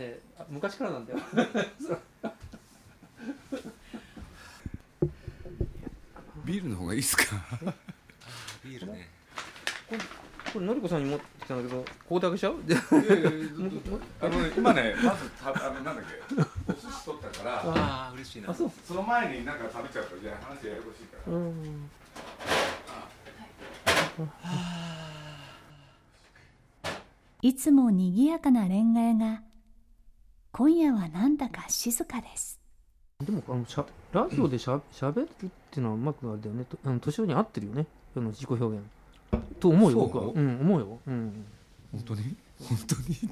ねあ昔からなんだよ。ビールの方がいいですか？ビールね。これのりこさんに持ってきたんだけどここで開けちゃう？で あのね今ねまずたあのなんだっけお寿司取ったからああ嬉しいな。あそう。その前になんか食べちゃうとじゃあ話ややこしいから。うん。いつもにぎやかなレンガ屋が今夜はなんだか静かです。でもあのしゃラジオでしゃしゃべるっていうのはうまくあれだよね。とあの年寄りに合ってるよね。あの自己表現。と思うよそう？僕は。うん思うよ。うん。本当に？本当に？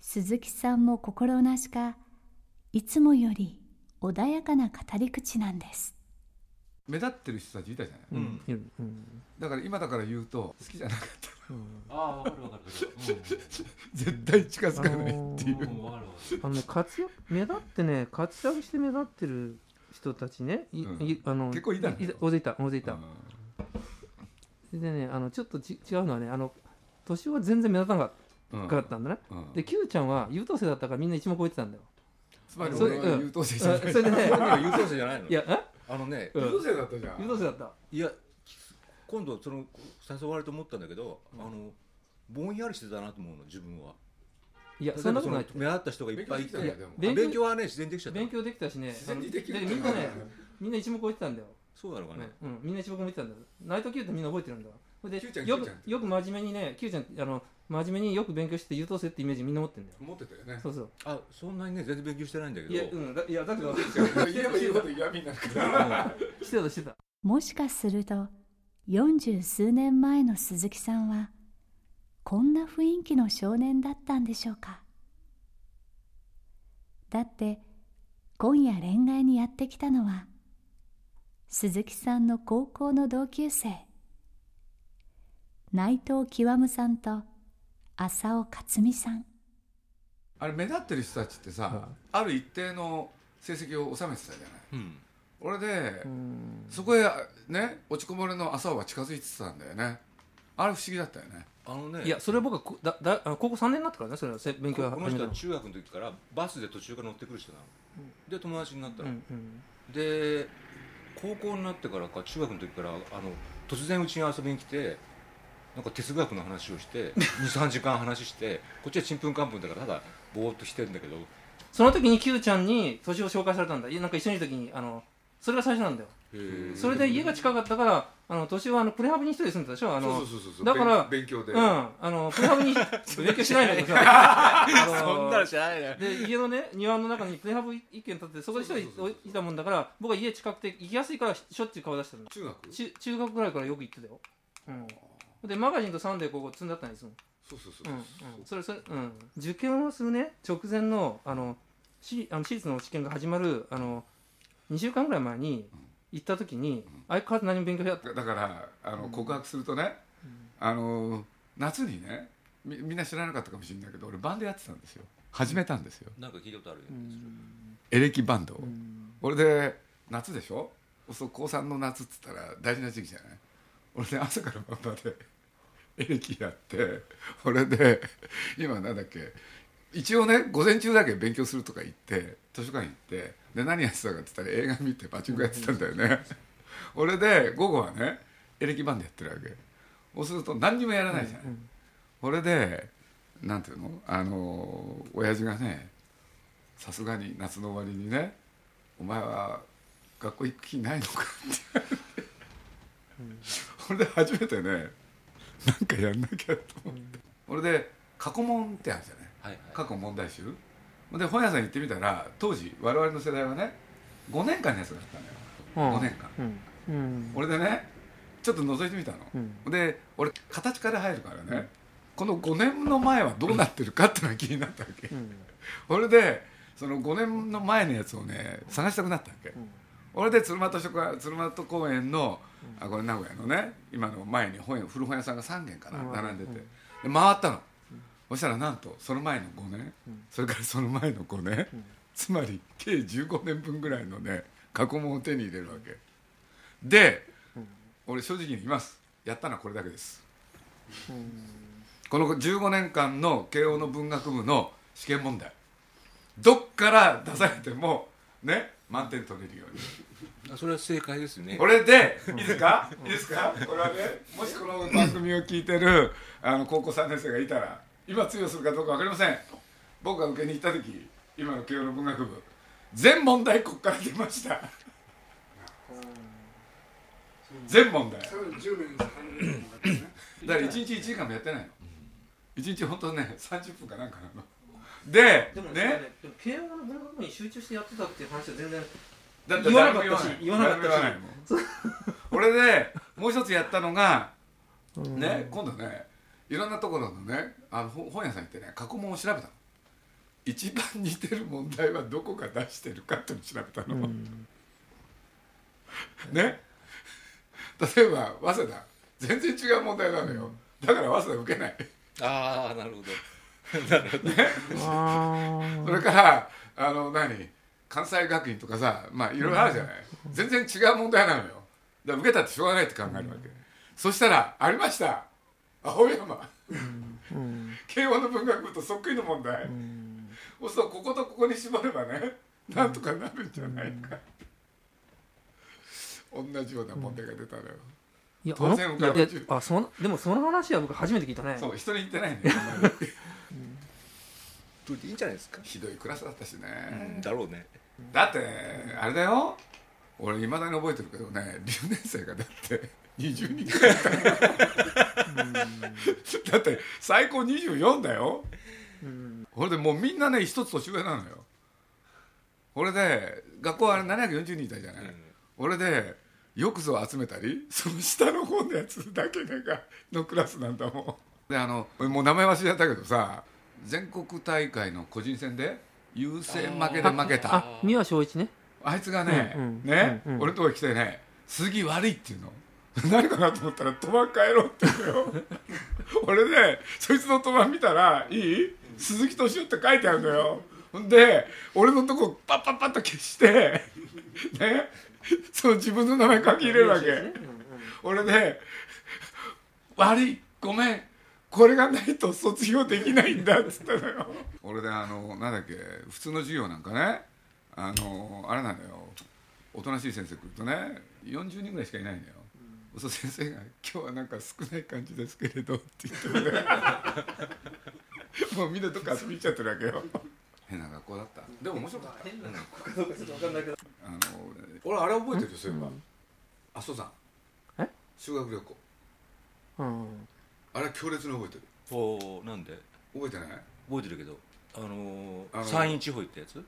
鈴木さんも心なしかいつもより穏やかな語り口なんです目立ってる人たちいたじゃない、うん。だから今だから言うと好きじゃなかった。ああわかるわかる 絶対近づかないっていう、うんうんわかるわかる。あのね活躍目立ってね活躍して目立ってる人たちね。い、うん。いあの結構いたね大勢いた大勢いたうん。それでねあのちょっとち違うのはねあの年は全然目立たなうんかったんだね、うん。で Q ちゃんは優等生だったからみんな一目置いてたんだよ。つまりそれ俺は優等生じゃない、それでね 優等生じゃないの。いやえ？あのねうん。優等生だったじゃん。優等生だった。いや今度その誘われると思ったんだけど、あのぼんやりしてたなと思うの自分は。いやそんなことない。目立った人がいっぱいいて勉強できたよでも。勉強勉強はね自然にできちゃった。勉強できたしね。自然にできるみんなねみんな一目置いてたんだよ、そうなのかね、うん、みんな一目置いてたんだよ。ナイト Q ってみんな覚えてるんだでよ Q ちゃん。くよく真面目にね Q ちゃんあの真面目によく勉強して優等生ってイメージみんな持ってるんだよ。持ってたよねそうそう。あそんなにね全然勉強してないんだけど。いや,、うん、だいやだけど言えば言うほど嫌味になるからしてたしてたもしかすると40数年前の鈴木さんはこんな雰囲気の少年だったんでしょうかだって今夜恋愛にやってきたのは鈴木さんの高校の同級生内藤極さんと浅尾克美さん。あれ目立ってる人たちってさ、ある一定の成績を収めてたじゃない。うん。俺で、うん。そこへね落ちこぼれの朝尾が近づいてたんだよね。あれ不思議だったよね。あのねいやそれは僕はこだだ高校3年になってからねそれは。せ勉強この人は中学の時からバスで途中から乗ってくる人なの、で友達になったの、うんうん。で高校になってからか中学の時からあの突然うちに遊びに来てなんか哲学の話をして 23時間話してこっちはちんぷんかんぷんだからただぼーっとしてるんだけど。その時に Q ちゃんに年を紹介されたんだ。いやなんか一緒にいる時にあのそれが最初なんだよ。それで家が近かったからあの年はあのプレハブに一人で住んでたでしょ？あのそうそうそうそうだから勉勉強で、うん。あのプレハブに勉強しないんだけどさあの 知らないねで家のね庭の中にプレハブ一軒建ってそこで一人いたもんだから僕は家近くて行きやすいからしょっちゅう顔出してるの。中学？中中学ぐらいからよく行ってたよ、うん、でマガジンとサンデーここ積んであったんですもん。そうそうそうう。んうん、それそれ、うん、受験をするね。直前のあのしあの私立の試験が始まるあの2週間ぐらい前に行った時に相変わらず何も勉強やってだからあの告白するとね、あの夏にねみみんな知らなかったかもしれないけど俺バンドやってたんですよ。始めたんですよ。なんか聞いたことあるよ、エレキバンドを、うん。俺で夏でしょ？そう高3の夏っつったら大事な時期じゃない？俺で朝から晩までエレキやって俺で今なんだっけ一応ね午前中だけ勉強するとか言って図書館行ってで何やってたかって言ったら映画見てパチンコやってたんだよね。俺で午後はねエレキバンドやってるわけ。そうすると何にもやらないじゃない、これでなんていうのあの親父がねさすがに夏の終わりにね「お前は学校行く気ないのか?」って。それで初めてねなんかやんなきゃと思って、これで過去問ってあるじゃない。はいはい。過去問題集。で本屋さん行ってみたら当時我々の世代はね5年間のやつがあったのよ、うん。5年間。うん。うん。俺でねちょっと覗いてみたの、うん。で俺形から入るからね、この5年の前はどうなってるかっていうのが気になったわけ、うん。俺でその5年の前のやつをね探したくなったわけ、ん俺で鶴間図書館鶴間公園の、あこれ名古屋のね今の前に本屋古本屋さんが3軒かな、うん。並んでて、で回ったの、そしたらなんとその前の5年、それからその前の5年、つまり計15年分ぐらいのね過去問を手に入れるわけ。で、俺正直に言います。やったのはこれだけです、この15年間の慶応の文学部の試験問題。どっから出されてもね満点取れるように。あそれは正解ですね。これでいいですか？いいですか？これはねもしこの番組を聞いてるあの高校3年生がいたら今通用するかどうか分かりません。僕が受けに行った時今の慶応の文学部全問題こっから出ました。全問題。だかそれ10年3年だったねら1日1時間もやってないの。1日本当ね30分かなんかなのででもねね。でも慶応の文学部に集中してやってたっていう話は全然だって言わなかったし言わなかったし。誰も言わないもん。これでもう一つやったのがね今度ねいろんなところのねあのほ本屋さん行ってね過去問を調べたの。一番似てる問題はどこが出してるかっていうのを調べたの、ね。例えば早稲田。全然違う問題なのよ。だから早稲田受けない。ああなるほど あそれからあの何？関西学院とかさまあいろいろあるじゃない、全然違う問題なのよ。だから受けたってしょうがないって考えるわけ、そしたらありました。青山、慶応の文学部とそっくりの問題、そうするとこことここに絞ればねなんとかなるんじゃないか、同じような問題が出たのよ、いや当然あそのでもその話は僕初めて聞いたね。そう人に言ってないん いいんじゃないですか。ひどいクラスだったしね、だろうね。だってあれだよ。俺いまだに覚えてるけどね留年生がだって20人くらいだって最高24だよ。うん。これでもうみんなね一つ年上なのよ。これで学校はあれ740人いたじゃない、俺でよくぞ集めたりその下の方のやつだけがのクラスなんだもん。であのもう名前忘れちゃったけどさ全国大会の個人戦で優勢負けで負けた。あ三輪翔一ね。あいつがね、うんうんね、うんうん。俺のとこ来てね「杉悪い」って言うの。何かなと思ったら「賭場帰ろう」って言うのよ。俺ねそいつの賭場見たら「いい？鈴木敏夫」って書いてあるのよ。ほんで俺のとこパッパッパッと消してねその自分の名前書き入れるわけ、俺ね「悪いごめんこれがないと卒業できないんだ」っつったのよ。俺であのなんだっけ普通の授業なんかねあのあれなんだよ。おとなしい先生来るとね40人ぐらいしかいないんだよ、そう先生が「今日はなんか少ない感じですけれど」って言ってもね。もうみんなどっか遊び行っちゃってるわけよ。変な学校だった。でも面白かった。変なのかどうかちょっと分かんないけど。あの俺あれ覚えてるよそういえば、阿蘇山。え？修学旅行。うんあれ強烈に覚えてる。おおなんで？覚えてない？覚えてるけどあのーあのー山陰地方行ったやつ？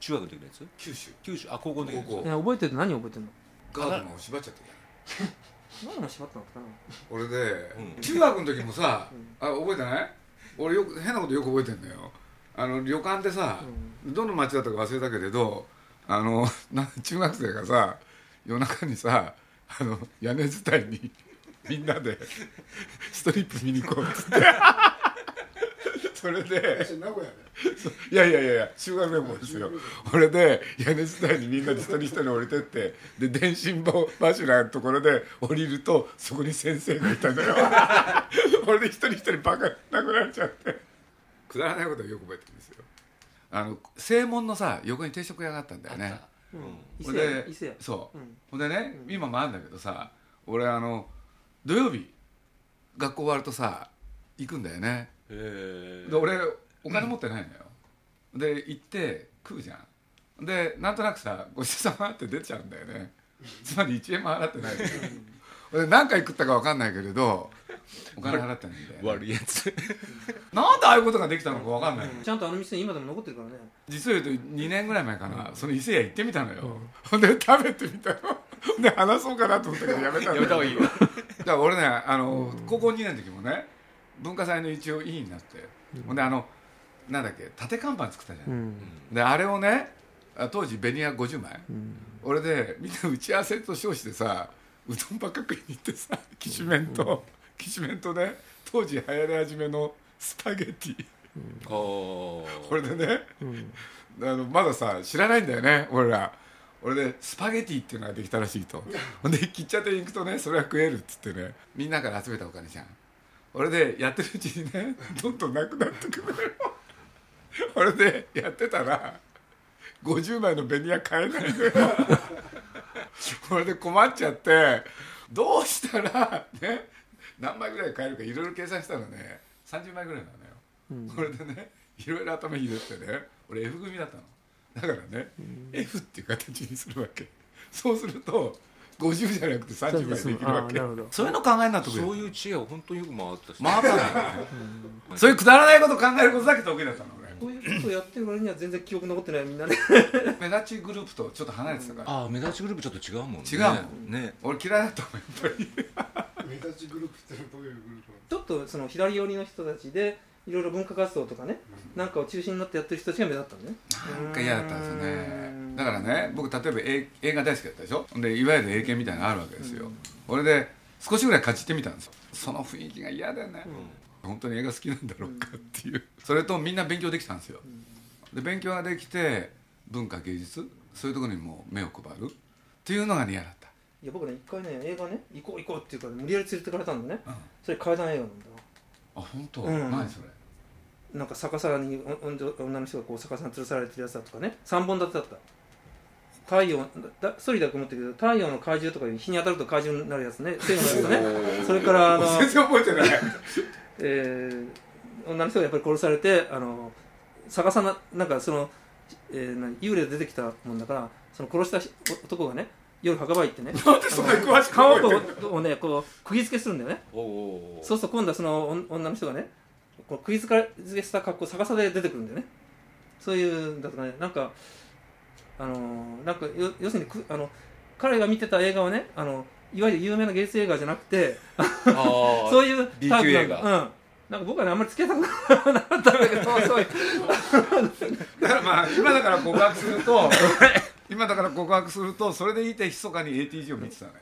中学の時のやつ？九州。九州。あ高校の時のやつ？高校。いや覚えてる？何覚えてるの？ガードマンを縛っちゃってた何が縛ったの？かな俺で、うん。中学の時もさ、あ覚えてない？俺よく変なことよく覚えてんだよ。あの旅館でさ、どの町だったか忘れたけれどあのな中学生がさ夜中にさあの屋根伝いにみんなで ストリップ見に行こうっつって。それで。私名古屋でいやいやいやいや修学旅行ですよ。俺で屋根伝いにみんなで一人一人降りてってで電信柱のところで降りるとそこに先生がいたのよ。俺で一人一人バカ殴られちゃって。くだらないことはよく覚えてるんですよ。あの正門のさ横に定食屋があったんだよね。うん。伊ほで伊勢屋そう、うん。ほんでね、今もあるんだけどさ俺あの土曜日学校終わるとさ行くんだよね。へで俺お金持ってないのよ、で行って食うじゃん。でなんとなくさごちそうさまって出ちゃうんだよね。つまり1円も払ってないのよ。で何回食ったか分かんないけれどお金払ってないんで悪いやつ。なんでああいうことができたのかわかんないちゃんとあの店今でも残ってるからね。実を言うと2年ぐらい前かな、その伊勢屋行ってみたのよ、ほん。で食べてみたの。ほんで話そうかなと思ったけどやめたのやめた方がいいよだから俺ねあの、高校2年の時もね文化祭の一応委員になって、ほんであのなんだっけ縦看板作ったじゃん、であれをねあ当時ベニヤ50枚、俺でみんな打ち合わせと称してさうどんばっか食いに行ってさきしめんと、きしめんとね当時流行り始めのスパゲティ。あこれでね、あのまださ知らないんだよね俺ら俺でスパゲティっていうのができたらしいと。ほんで喫茶店行くとねそれは食えるっつってね。みんなから集めたお金じゃん。俺でやってるうちにねどんどんなくなってくるのよ。俺でやってたら50枚のベニヤ買えないのよ。これで困っちゃってどうしたらね何枚ぐらい買えるかいろいろ計算したらね。30枚ぐらいなのよ、これでねいろいろ頭ひねってね俺 F 組だったのだからね、F っていう形にするわけ。そうすると50じゃなくて30枚できるわけ。あなるほど。そういうの考えになっとそういう知恵は本当によく回ったし回ったんだよねそういうくだらないこと考えることだけ得意だったの俺こういうことをやってる割には全然記憶残ってないみんなね。目立ちグループとちょっと離れてたから、ああ目立ちグループちょっと違うもんね。違うもんね。俺嫌いだったもんやっぱり。目立ちグループってどういうグループちょっとその左寄りの人たちでいろいろ文化活動とかねなんかを中心になってやってる人たちが目立ったのね。なんか嫌だったんですよねだからね僕例えば映映画大好きだったでしょ？でいわゆる英検みたいなのがあるわけですよ、俺で少しぐらいかじってみたんですよ。その雰囲気が嫌だよね、本当に映画好きなんだろうかっていう。それとみんな勉強できたんですよ。で勉強ができて文化芸術？そういうところにも目を配る？っていうのが嫌だった。いや僕ね一回ね映画ね行こう行こうっていうから無理やり連れてかれたんだね、うん。それ怪談映画なんだあ本当、うん。何それ？なんか逆さに女の人がこう逆さに吊るされてるやつだとかね。3本立てだった。太陽だ一人だと思ってるけど太陽の怪獣とか日に当たると怪獣になるやつね。そういうのやつね。それからあの、全然覚えてない。えー女の人がやっぱり殺されてあの逆さななんかその、えー何幽霊で出てきたもんだからその殺したし男がね夜墓場行ってねなんでそんなに詳しく顔をねこう釘付けするんだよね。そうすると今度はその女女の人がねこう釘付けした格好逆さで出てくるんだよね。そういうんだとかね。なんかあのーなんかよ要するにくあの彼が見てた映画はねあのいわゆる有名な芸術映画じゃなくてああ そういうタイプ級映画なんだうん。なんか僕はねあんまり付き合いたくなかったんだけどそういう。だからまあ今だから告白すると 今だから告白するとそれでいて密かに ATG を見てたのよ、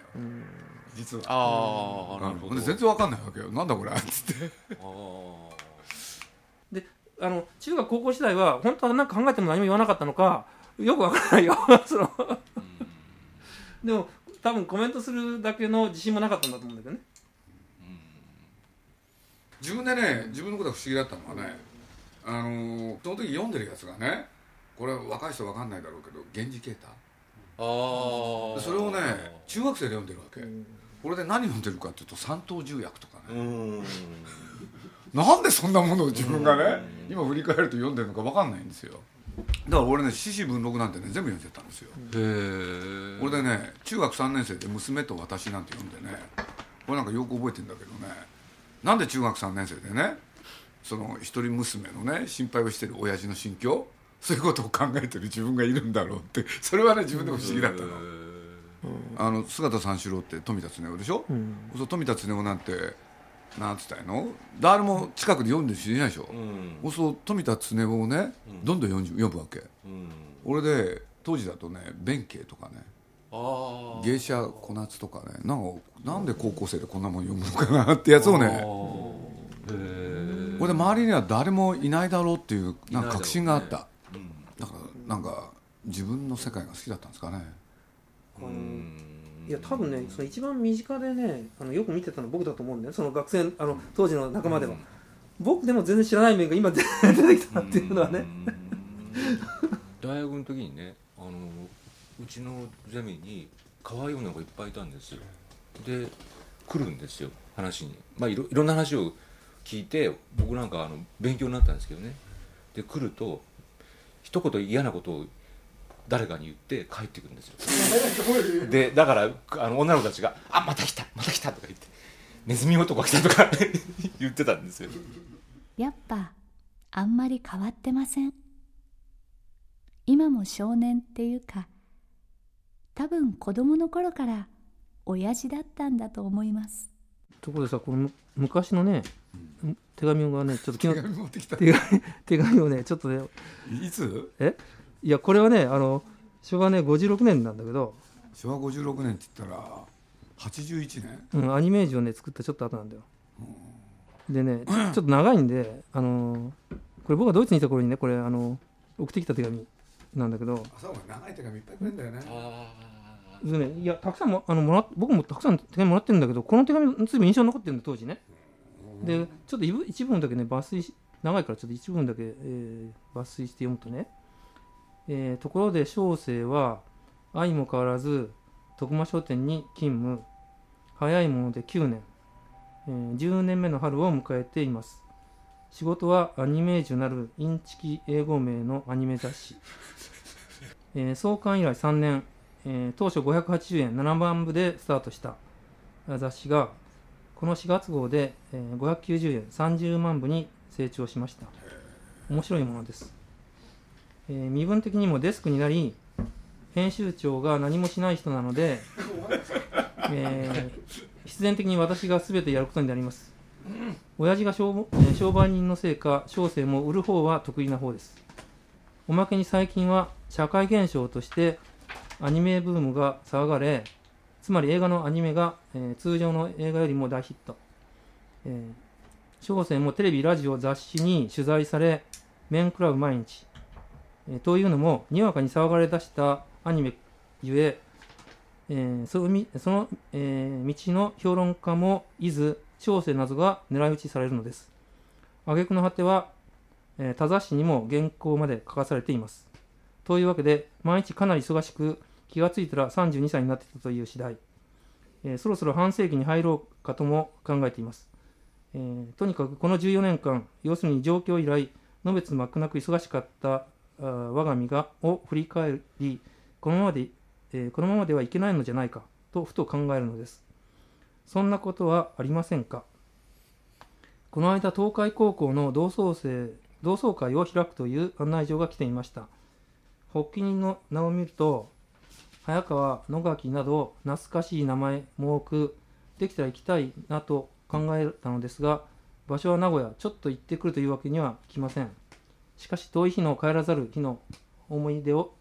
実は。ああなるほど。ほんで全然わかんないわけよ。なんだこれっつって。ああであの中学高校時代は本当は何か考えても何も言わなかったのかよくわからないよ。そのでも多分コメントするだけの自信もなかったんだと思うんだけどね。自分でね自分のことが不思議だったのはねあのーその時読んでるやつがねこれ若い人わかんないだろうけど源氏啓太。ああそれをね中学生で読んでるわけ、これで何読んでるかっていうと三等重役とかね、うんなんでそんなものを自分がね今振り返ると読んでるのかわかんないんですよ。だから俺ね獅子文録なんてね全部読んでたんですよ、へえ俺でね中学3年生で「娘と私」なんて読んでねこれなんかよく覚えてんだけどねなんで中学3年生でねその一人娘のね心配をしてる親父の心境そういうことを考えてる自分がいるんだろうってそれはね自分でも不思議だったの。あの姿三四郎って富田恒夫でしょ、そう富田恒夫なんてなんつったの？誰も近くで読んでる人いないでしょ、うん。そう富田恒夫をねどんどん読んじ読むわけ。うん。俺で当時だとね弁慶とかね。芸者小夏とかねなんかなんで高校生でこんなもん読むのかなってやつをね。これで周りには誰もいないだろうっていうなんか確信があった。うん。だからなんか自分の世界が好きだったんですかね。うんいや多分ねその一番身近でねあのよく見てたのは僕だと思うんだよその学生あの当時の仲間では、僕でも全然知らない面が今出 出てきたっていうのはね、大学の時にねあのうちのゼミに可愛い女の子いっぱいいたんですよ。で来るんですよ話に。まあいろいろんな話を聞いて僕なんかあの勉強になったんですけどね。で来ると一言嫌なことを誰かに言って帰ってくるんですよ。でだからあの女の子たちが「あまた来たまた来た」とか言ってネズミ男が来たとか 言ってたんですよ。やっぱあんまり変わってません。今も少年っていうか多分子供の頃から親父だったんだと思います。ところでさこのむ昔のね、手紙がねちょっと手昨日紙持ってきた。手紙手紙をねちょっとねいつ？いやこれはねあの昭和ね56年なんだけど、昭和56年って言ったら81年？うん、アニメージをね作ったちょっと後なんだよ。でねちょっと長いんであのこれ僕がドイツにいた頃にねこれあの送ってきた手紙なんだけど。朝お前長い手紙いっぱいくれんだよね。でねいやたくさんもあのもらっ僕もたくさん手紙もらってるんだけどこの手紙ずいぶん印象に残ってるんだ当時ね。でちょっと一部一部分だけね抜粋し長いからちょっと一部分だけ、えー抜粋して読むとね、えーところで小生は相も変わらず徳間商店に勤務。早いもので9年、えー10年目の春を迎えています。仕事はアニメージュなるインチキ英語名のアニメ雑誌、えー創刊以来3年、えー当初580円7万部でスタートした。雑誌がこの4月号で、えー590円30万部に成長しました。面白いものです、えー身分的にもデスクになり編集長が何もしない人なので、えー必然的に私が全てやることになります。親父が商,、えー商売人のせいか小生も売る方は得意な方です。おまけに最近は社会現象としてアニメブームが騒がれつまり映画のアニメが、えー通常の映画よりも大ヒット、えー、小生もテレビラジオ雑誌に取材され面食らう毎日、えというのもにわかに騒がれ出したアニメゆええーその、えー道の評論家も伊豆小生などが狙い撃ちされるのです。挙句の果ては、えー他雑誌にも原稿まで書かされています。というわけで毎日かなり忙しく気がついたら32歳になっていたという次第、えーそろそろ半世紀に入ろうかとも考えています、えーとにかくこの14年間要するに上京以来のべつ幕なく忙しかった我が身がを振り返りこのままで、えーこのままではいけないのじゃないかとふと考えるのです。そんなことはありませんか？この間東海高校の同窓生同窓会を開くという案内状が来ていました。発起人の名を見ると早川野垣など懐かしい名前も多くできたら行きたいなと考えたのですが場所は名古屋ちょっと行ってくるというわけにはいきません。しかし遠い日の帰らざる日の思い出を、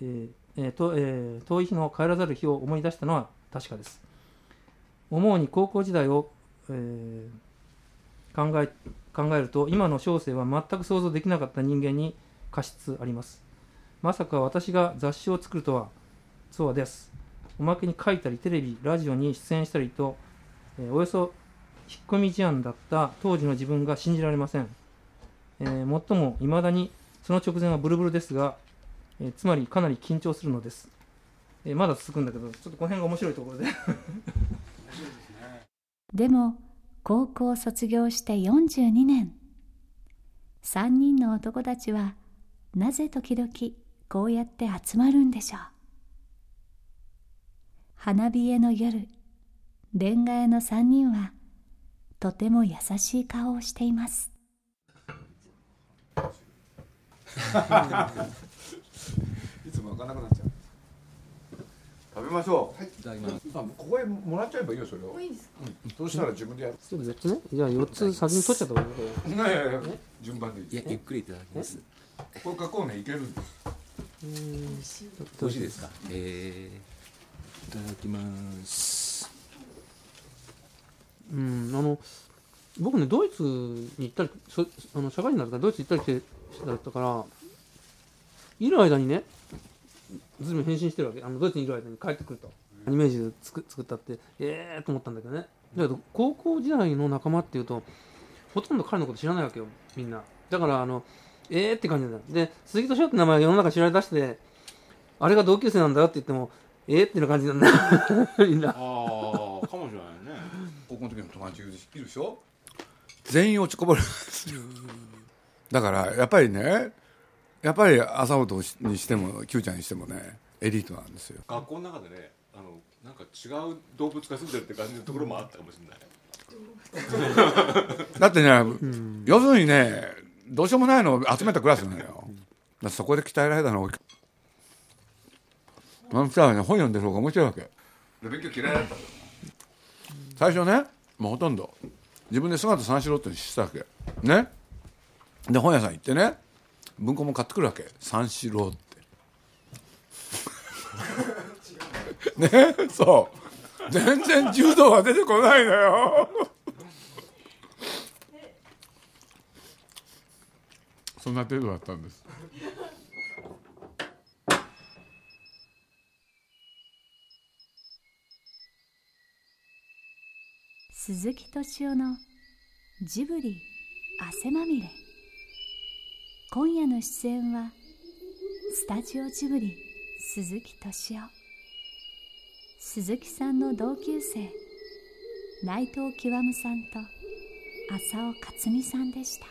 えーえーとえー遠い日の帰らざる日を思い出したのは確かです。思うに高校時代を、えー考え考えると今の小生は全く想像できなかった人間に過失あります。まさか私が雑誌を作るとはそうです。おまけに書いたりテレビラジオに出演したりと、えーおよそ引っ込み思案だった当時の自分が信じられません、えーもっともいまだにその直前はブルブルですが、えーつまりかなり緊張するのです、えーまだ続くんだけどちょっとこの辺が面白いところで。でも高校卒業して42年。3人の男たちはなぜ時々こうやって集まるんでしょう。花冷えの夜恋愛の3人はとても優しい顔をしています。いつも開かなくなっちゃう。食べましょう、い。ただきます。あここへもらっちゃえばいいよそれを。いいですか、うん、そうしたら自分でやる。ちょっと別ね。じゃあ4つ先に取っちゃった方がいい。こいやいやいや順番でいいいやゆっくりいただきますこれ加工ねいけるんです。美味しいですかえー、いただきます。うんあの僕ねドイツに行ったりそあの社会人だったからドイツ行ったり来てしてだったからいる間にねずいぶん変身してるわけ。あのドイツにいる間に帰ってくると。アニメージュ作作ったってええー、と思ったんだけどね。だけど高校時代の仲間っていうとほとんど彼のこと知らないわけよみんな。だからあのええー、って感じなんだで鈴木敏夫って名前が世の中に知られ出してあれが同級生なんだよって言ってもええー、っていう感じなんだ みんな。ああかもしれないね。高校の時の友達いるでしょ？全員落ちこぼれるんですよだからやっぱりねやっぱり朝本にしても Q ちゃんにしてもねエリートなんですよ。学校の中でねあのなんか違う動物が住んでるって感じのところもあったかもしれない。だってね、要するにねどうしようもないのを集めたクラスなのよ、そこで鍛えられたの。はあの二人はね本読んでる方が面白いわけ。勉強嫌いだった最初ねもうほとんど。自分で姿三四郎っての知ってたわけ。ねで本屋さん行ってね文庫も買ってくるわけ。三四郎って。ねそう。全然柔道は出てこないのよ。そんな程度だったんです。鈴木敏夫のジブリ汗まみれ。今夜の出演はスタジオジブリ鈴木敏夫鈴木さんの同級生内藤極さんと浅尾克美さんでした。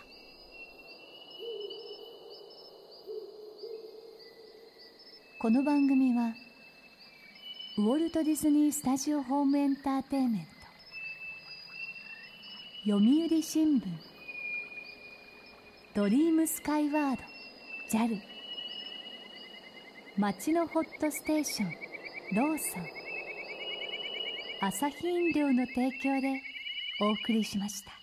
この番組はウォルト・ディズニー・スタジオ・ホーム・エンターテインメント読売新聞ドリームスカイワード JAL 町のホットステーションローソン。朝日飲料の提供でお送りしました。